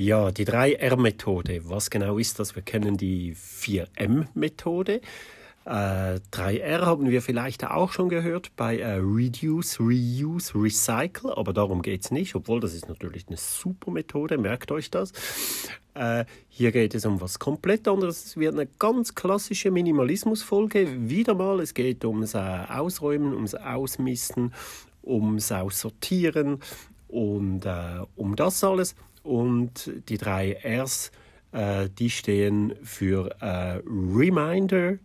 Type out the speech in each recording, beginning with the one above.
Ja, die 3R-Methode. Was genau ist das? Wir kennen die 4M-Methode. Äh, 3R haben wir vielleicht auch schon gehört bei äh, Reduce, Reuse, Recycle, aber darum geht es nicht, obwohl das ist natürlich eine super Methode, merkt euch das. Äh, hier geht es um was komplett anderes. Es wird eine ganz klassische Minimalismus-Folge. Wieder mal, es geht ums äh, Ausräumen, ums Ausmisten, ums Aussortieren und äh, um das alles. Und die drei Rs, äh, die stehen für Reminder,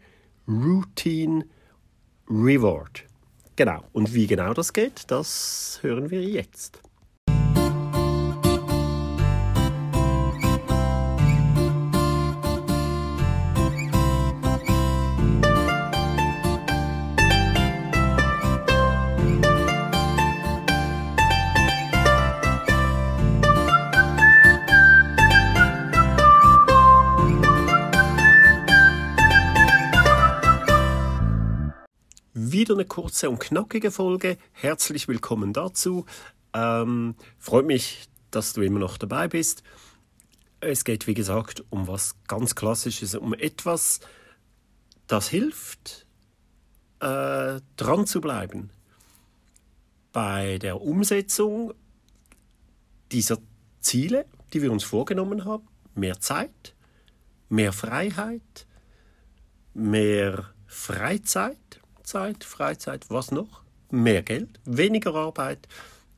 Routine Reward. Genau. Und wie genau das geht, das hören wir jetzt. Wieder eine kurze und knackige Folge. Herzlich willkommen dazu. Ähm, freut mich, dass du immer noch dabei bist. Es geht, wie gesagt, um was ganz Klassisches, um etwas, das hilft, äh, dran zu bleiben. Bei der Umsetzung dieser Ziele, die wir uns vorgenommen haben, mehr Zeit, mehr Freiheit, mehr Freizeit Zeit, Freizeit, was noch? Mehr Geld, weniger Arbeit,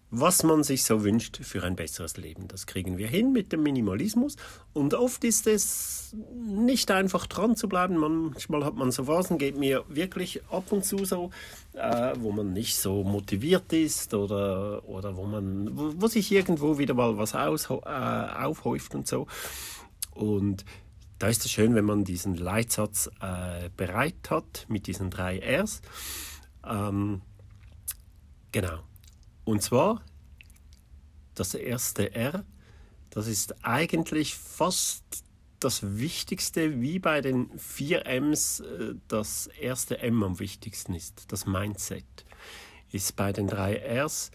was man sich so wünscht für ein besseres Leben. Das kriegen wir hin mit dem Minimalismus. Und oft ist es nicht einfach dran zu bleiben. Manchmal hat man so Phasen, geht mir wirklich ab und zu so, äh, wo man nicht so motiviert ist oder, oder wo, man, wo, wo sich irgendwo wieder mal was aus, äh, aufhäuft und so. Und da ist es schön, wenn man diesen Leitsatz äh, bereit hat mit diesen drei Rs. Ähm, genau. Und zwar das erste R, das ist eigentlich fast das Wichtigste, wie bei den vier Ms äh, das erste M am wichtigsten ist. Das Mindset ist bei den drei Rs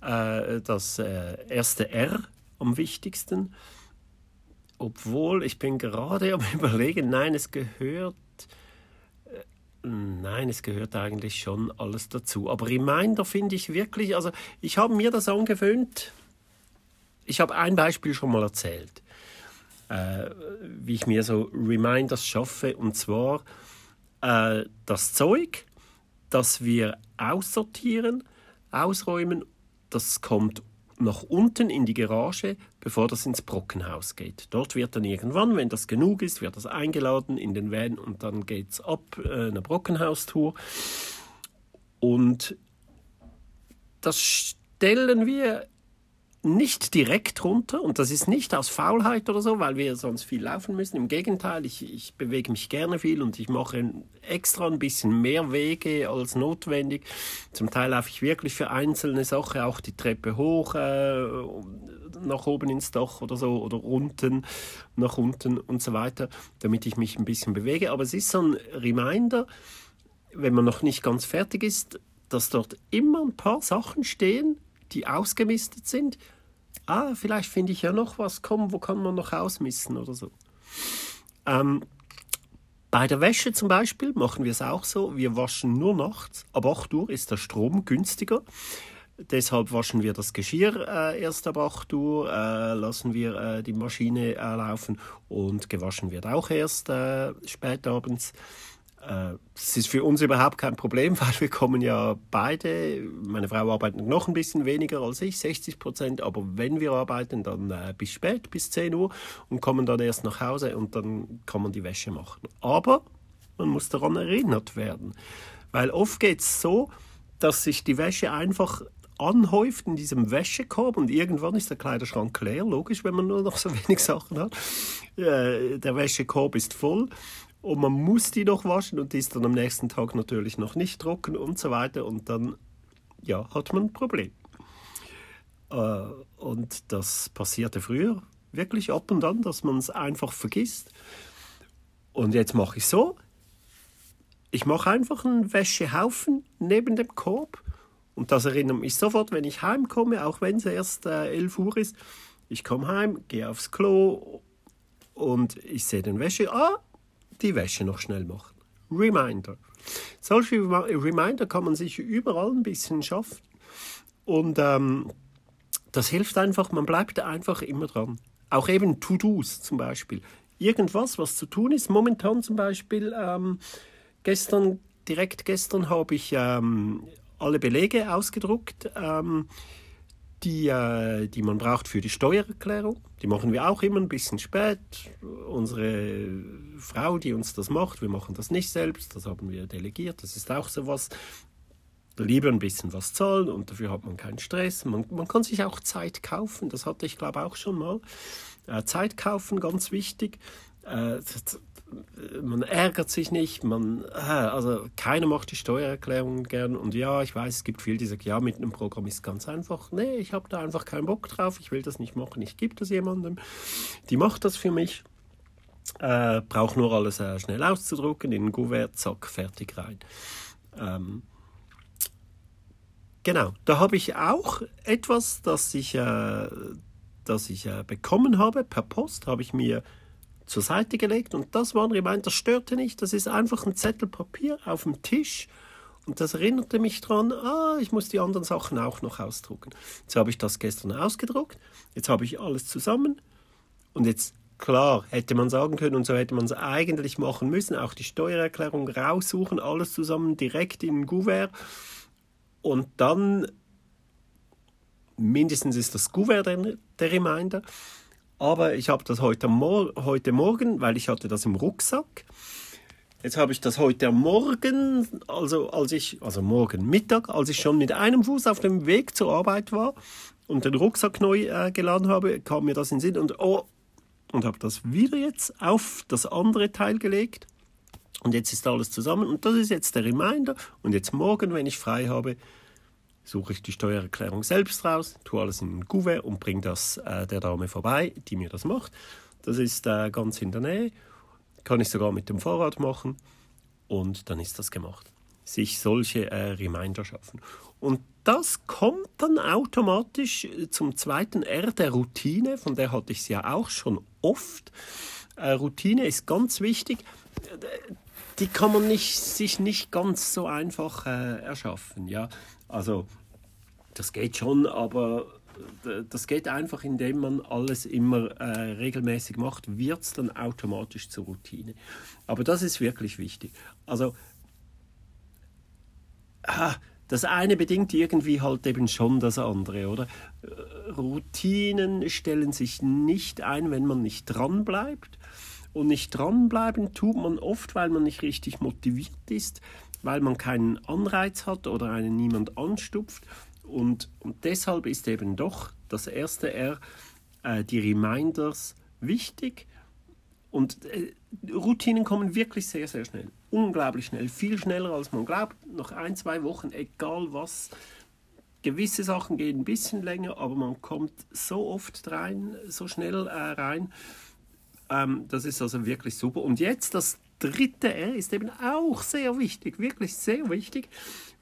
äh, das äh, erste R am wichtigsten obwohl ich bin gerade am überlegen, nein, es gehört, äh, nein, es gehört eigentlich schon alles dazu. Aber Reminder finde ich wirklich, also ich habe mir das angewöhnt. Ich habe ein Beispiel schon mal erzählt, äh, wie ich mir so Reminders schaffe, und zwar äh, das Zeug, das wir aussortieren, ausräumen, das kommt nach unten in die Garage, bevor das ins Brockenhaus geht. Dort wird dann irgendwann, wenn das genug ist, wird das eingeladen in den Van und dann geht es ab äh, eine Brockenhaustour. Und das stellen wir nicht direkt runter und das ist nicht aus Faulheit oder so, weil wir sonst viel laufen müssen. Im Gegenteil, ich, ich bewege mich gerne viel und ich mache extra ein bisschen mehr Wege als notwendig. Zum Teil laufe ich wirklich für einzelne Sachen auch die Treppe hoch, äh, nach oben ins Dach oder so oder unten, nach unten und so weiter, damit ich mich ein bisschen bewege. Aber es ist so ein Reminder, wenn man noch nicht ganz fertig ist, dass dort immer ein paar Sachen stehen, die ausgemistet sind ah, vielleicht finde ich ja noch was, komm, wo kann man noch ausmissen oder so. Ähm, bei der Wäsche zum Beispiel machen wir es auch so, wir waschen nur nachts, ab 8 Uhr ist der Strom günstiger. Deshalb waschen wir das Geschirr äh, erst ab 8 Uhr, äh, lassen wir äh, die Maschine äh, laufen und gewaschen wird auch erst äh, spät abends. Es ist für uns überhaupt kein Problem, weil wir kommen ja beide, meine Frau arbeitet noch ein bisschen weniger als ich, 60 Prozent, aber wenn wir arbeiten, dann äh, bis spät, bis 10 Uhr und kommen dann erst nach Hause und dann kann man die Wäsche machen. Aber man muss daran erinnert werden, weil oft geht es so, dass sich die Wäsche einfach anhäuft in diesem Wäschekorb und irgendwann ist der Kleiderschrank leer, logisch, wenn man nur noch so wenig Sachen hat. Äh, der Wäschekorb ist voll und man muss die noch waschen und die ist dann am nächsten Tag natürlich noch nicht trocken und so weiter und dann ja, hat man ein Problem. Äh, und das passierte früher wirklich ab und an, dass man es einfach vergisst. Und jetzt mache ich so, ich mache einfach einen Wäschehaufen neben dem Korb und das erinnert mich sofort, wenn ich heimkomme, auch wenn es erst äh, 11 Uhr ist, Ich komme heim, gehe aufs Klo und ich sehe den Wäsche. Ah, die Wäsche noch schnell machen. Reminder. Solche Reminder kann man sich überall ein bisschen schaffen. Und ähm, das hilft einfach, man bleibt einfach immer dran. Auch eben To-Dos zum Beispiel. Irgendwas, was zu tun ist. Momentan zum Beispiel, ähm, gestern, direkt gestern habe ich ähm, alle Belege ausgedruckt. Ähm, die, äh, die man braucht für die Steuererklärung. Die machen wir auch immer ein bisschen spät. Unsere Frau, die uns das macht, wir machen das nicht selbst, das haben wir delegiert. Das ist auch so was. Lieber ein bisschen was zahlen und dafür hat man keinen Stress. Man, man kann sich auch Zeit kaufen, das hatte ich glaube auch schon mal. Äh, Zeit kaufen, ganz wichtig. Äh, man ärgert sich nicht, man, äh, also keiner macht die Steuererklärung gern und ja, ich weiß, es gibt viele, die sagen, ja, mit einem Programm ist ganz einfach. Nee, ich habe da einfach keinen Bock drauf, ich will das nicht machen, ich gebe das jemandem, die macht das für mich, äh, brauche nur alles äh, schnell auszudrucken, in ein Kuvert, zack, fertig rein. Ähm, genau, da habe ich auch etwas, das ich, äh, das ich äh, bekommen habe per Post, habe ich mir zur Seite gelegt und das war ein Reminder, das störte nicht, das ist einfach ein Zettel Papier auf dem Tisch und das erinnerte mich daran, ah, ich muss die anderen Sachen auch noch ausdrucken. Jetzt habe ich das gestern ausgedruckt, jetzt habe ich alles zusammen und jetzt, klar, hätte man sagen können und so hätte man es eigentlich machen müssen, auch die Steuererklärung raussuchen, alles zusammen direkt in ein Gouvert und dann mindestens ist das Gouvert der, der Reminder aber ich habe das heute, Mor heute Morgen, weil ich hatte das im Rucksack. Jetzt habe ich das heute Morgen, also als ich, also morgen Mittag, als ich schon mit einem Fuß auf dem Weg zur Arbeit war und den Rucksack neu äh, geladen habe, kam mir das in den Sinn und oh, und habe das wieder jetzt auf das andere Teil gelegt. Und jetzt ist alles zusammen und das ist jetzt der Reminder. Und jetzt morgen, wenn ich frei habe, suche ich die Steuererklärung selbst raus, tue alles in ein Kuvert und bringe das äh, der Dame vorbei, die mir das macht. Das ist äh, ganz in der Nähe, kann ich sogar mit dem Fahrrad machen und dann ist das gemacht. Sich solche äh, Reminder schaffen. Und das kommt dann automatisch äh, zum zweiten R der Routine, von der hatte ich es ja auch schon oft. Äh, Routine ist ganz wichtig. Die kann man nicht, sich nicht ganz so einfach äh, erschaffen. Ja? Also das geht schon, aber das geht einfach, indem man alles immer äh, regelmäßig macht, wird es dann automatisch zur Routine. Aber das ist wirklich wichtig. Also das eine bedingt irgendwie halt eben schon das andere, oder? Äh, Routinen stellen sich nicht ein, wenn man nicht dran bleibt. Und nicht dranbleiben tut man oft, weil man nicht richtig motiviert ist weil man keinen Anreiz hat oder einen niemand anstupft. Und, und deshalb ist eben doch das erste R, äh, die Reminders, wichtig. Und äh, Routinen kommen wirklich sehr, sehr schnell. Unglaublich schnell. Viel schneller als man glaubt. Nach ein, zwei Wochen, egal was. Gewisse Sachen gehen ein bisschen länger, aber man kommt so oft rein, so schnell äh, rein. Ähm, das ist also wirklich super. Und jetzt das dritte R ist eben auch sehr wichtig, wirklich sehr wichtig.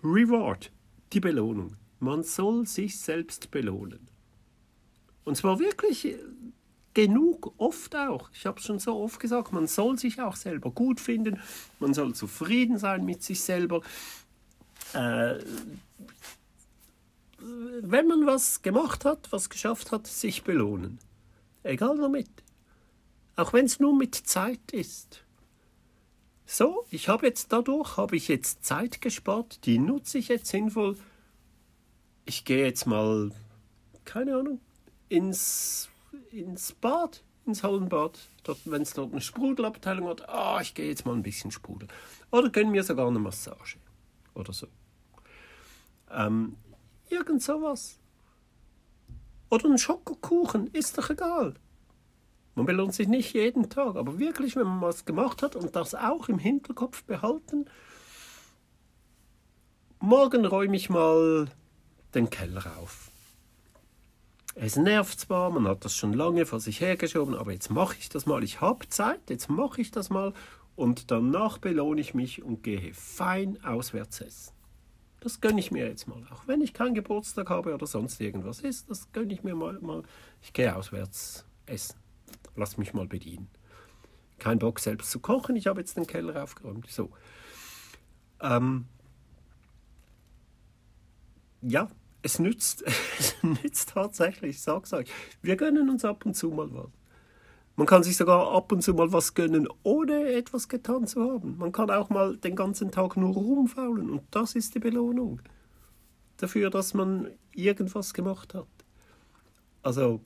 Reward, die Belohnung. Man soll sich selbst belohnen. Und zwar wirklich äh, genug, oft auch. Ich habe es schon so oft gesagt, man soll sich auch selber gut finden, man soll zufrieden sein mit sich selber. Äh, wenn man was gemacht hat, was geschafft hat, sich belohnen. Egal womit. Auch wenn es nur mit Zeit ist. So, ich habe jetzt dadurch, habe ich jetzt Zeit gespart, die nutze ich jetzt sinnvoll. Ich gehe jetzt mal, keine Ahnung, ins, ins Bad, ins Hallenbad. Wenn es dort eine Sprudelabteilung hat, ah, ich gehe jetzt mal ein bisschen sprudeln. Oder gönn mir sogar eine Massage. Oder so. Ähm, irgend sowas. Oder ein Schokokuchen, ist doch egal. Man belohnt sich nicht jeden Tag, aber wirklich, wenn man was gemacht hat und das auch im Hinterkopf behalten, morgen räume ich mal den Keller auf. Es nervt zwar, man hat das schon lange vor sich hergeschoben, aber jetzt mache ich das mal. Ich habe Zeit, jetzt mache ich das mal und danach belohne ich mich und gehe fein auswärts essen. das gönne ich mir jetzt mal. Auch wenn ich keinen Geburtstag habe oder sonst irgendwas ist, das gönne ich mir mal. mal. Ich gehe auswärts essen. Lass mich mal bedienen. Kein Bock selbst zu kochen, ich habe jetzt den Keller aufgeräumt. So. Ähm, ja, es nützt, es nützt tatsächlich, ich sag's euch. Wir gönnen uns ab und zu mal was. Man kann sich sogar ab und zu mal was gönnen, ohne etwas getan zu haben. Man kann auch mal den ganzen Tag nur rumfaulen und das ist die Belohnung dafür, dass man irgendwas gemacht hat. Also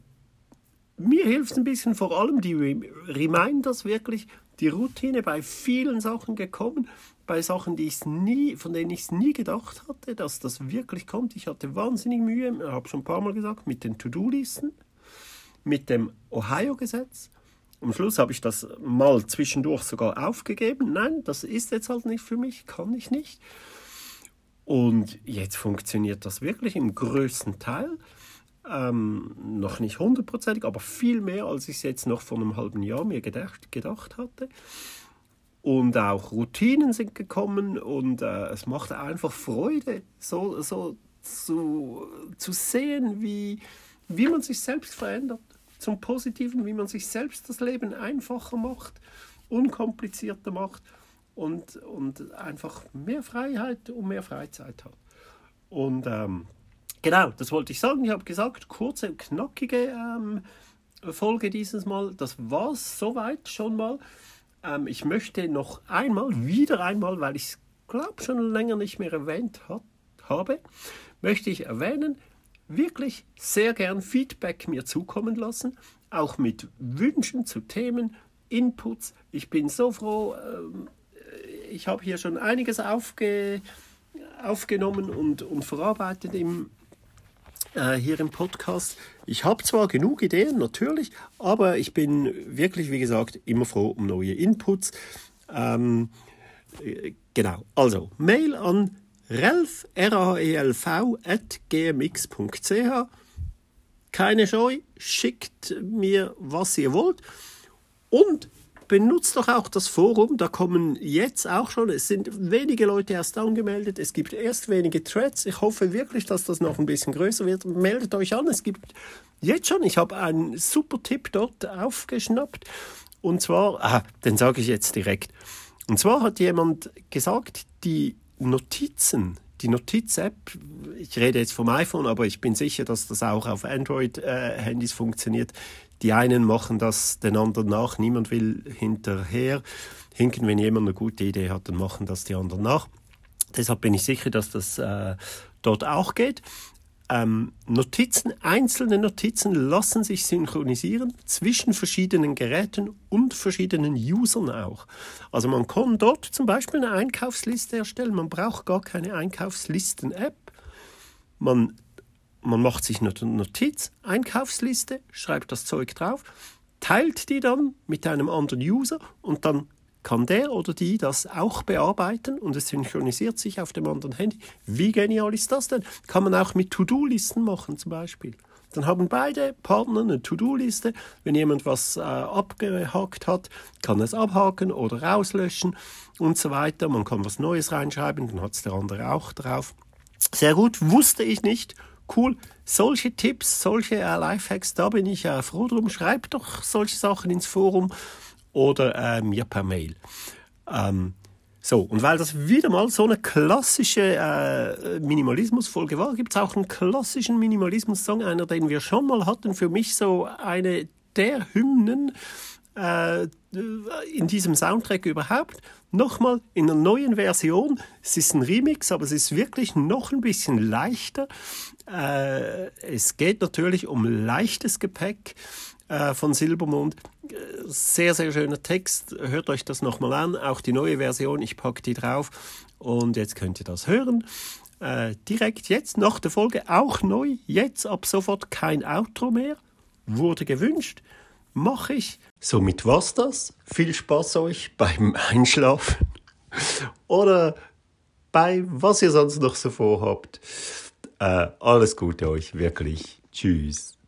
mir hilft ein bisschen vor allem die Reminders wirklich, die Routine bei vielen Sachen gekommen, bei Sachen, die ich nie, von denen ich es nie gedacht hatte, dass das wirklich kommt. Ich hatte wahnsinnig Mühe, ich habe schon ein paar Mal gesagt, mit den To-Do-Listen, mit dem Ohio-Gesetz. Am Schluss habe ich das mal zwischendurch sogar aufgegeben. Nein, das ist jetzt halt nicht für mich, kann ich nicht. Und jetzt funktioniert das wirklich im größten Teil. Ähm, noch nicht hundertprozentig, aber viel mehr, als ich es jetzt noch vor einem halben Jahr mir gedacht, gedacht hatte. Und auch Routinen sind gekommen und äh, es macht einfach Freude, so, so zu, zu sehen, wie, wie man sich selbst verändert. Zum Positiven, wie man sich selbst das Leben einfacher macht, unkomplizierter macht und, und einfach mehr Freiheit und mehr Freizeit hat. Und ähm, Genau, das wollte ich sagen. Ich habe gesagt, kurze und knackige ähm, Folge dieses Mal. Das war es soweit schon mal. Ähm, ich möchte noch einmal, wieder einmal, weil ich es glaube schon länger nicht mehr erwähnt hat, habe, möchte ich erwähnen, wirklich sehr gern Feedback mir zukommen lassen, auch mit Wünschen zu Themen, Inputs. Ich bin so froh, ähm, ich habe hier schon einiges aufge, aufgenommen und, und verarbeitet im, äh, hier im Podcast. Ich habe zwar genug Ideen, natürlich, aber ich bin wirklich, wie gesagt, immer froh um neue Inputs. Ähm, äh, genau, also Mail an relf, R-A-E-L-V, at gmx.ch. Keine Scheu, schickt mir, was ihr wollt. Und benutzt doch auch das Forum. Da kommen jetzt auch schon, es sind wenige Leute erst angemeldet. Es gibt erst wenige Threads. Ich hoffe wirklich, dass das noch ein bisschen größer wird. Meldet euch an. Es gibt jetzt schon, ich habe einen super Tipp dort aufgeschnappt. Und zwar, ah, den sage ich jetzt direkt. Und zwar hat jemand gesagt, die Notizen, die Notiz-App, ich rede jetzt vom iPhone, aber ich bin sicher, dass das auch auf Android-Handys äh, funktioniert, die einen machen das den anderen nach, niemand will hinterher hinken. Wenn jemand eine gute Idee hat, dann machen das die anderen nach. Deshalb bin ich sicher, dass das äh, dort auch geht. Ähm, Notizen, einzelne Notizen lassen sich synchronisieren zwischen verschiedenen Geräten und verschiedenen Usern auch. Also man kann dort zum Beispiel eine Einkaufsliste erstellen. Man braucht gar keine Einkaufslisten-App. Man man macht sich eine Notiz, Einkaufsliste, schreibt das Zeug drauf, teilt die dann mit einem anderen User und dann kann der oder die das auch bearbeiten und es synchronisiert sich auf dem anderen Handy. Wie genial ist das denn? Kann man auch mit To-Do-Listen machen zum Beispiel. Dann haben beide Partner eine To-Do-Liste. Wenn jemand was äh, abgehakt hat, kann es abhaken oder rauslöschen und so weiter. Man kann was Neues reinschreiben, dann hat es der andere auch drauf. Sehr gut, wusste ich nicht cool. Solche Tipps, solche äh, Lifehacks, da bin ich äh, froh drum. Schreibt doch solche Sachen ins Forum oder äh, mir per Mail. Ähm, so, und weil das wieder mal so eine klassische äh, Minimalismus-Folge war, gibt es auch einen klassischen Minimalismus-Song, einer, den wir schon mal hatten. Für mich so eine der Hymnen äh, in diesem Soundtrack überhaupt. Nochmal in einer neuen Version. Es ist ein Remix, aber es ist wirklich noch ein bisschen leichter. Äh, es geht natürlich um leichtes Gepäck äh, von Silbermond. Sehr, sehr schöner Text. Hört euch das nochmal an. Auch die neue Version. Ich packe die drauf. Und jetzt könnt ihr das hören. Äh, direkt jetzt nach der Folge auch neu. Jetzt ab sofort kein Outro mehr. Wurde gewünscht mache ich. Somit war's das. Viel Spaß euch beim Einschlafen oder bei was ihr sonst noch so vorhabt. Äh, alles Gute euch, wirklich. Tschüss.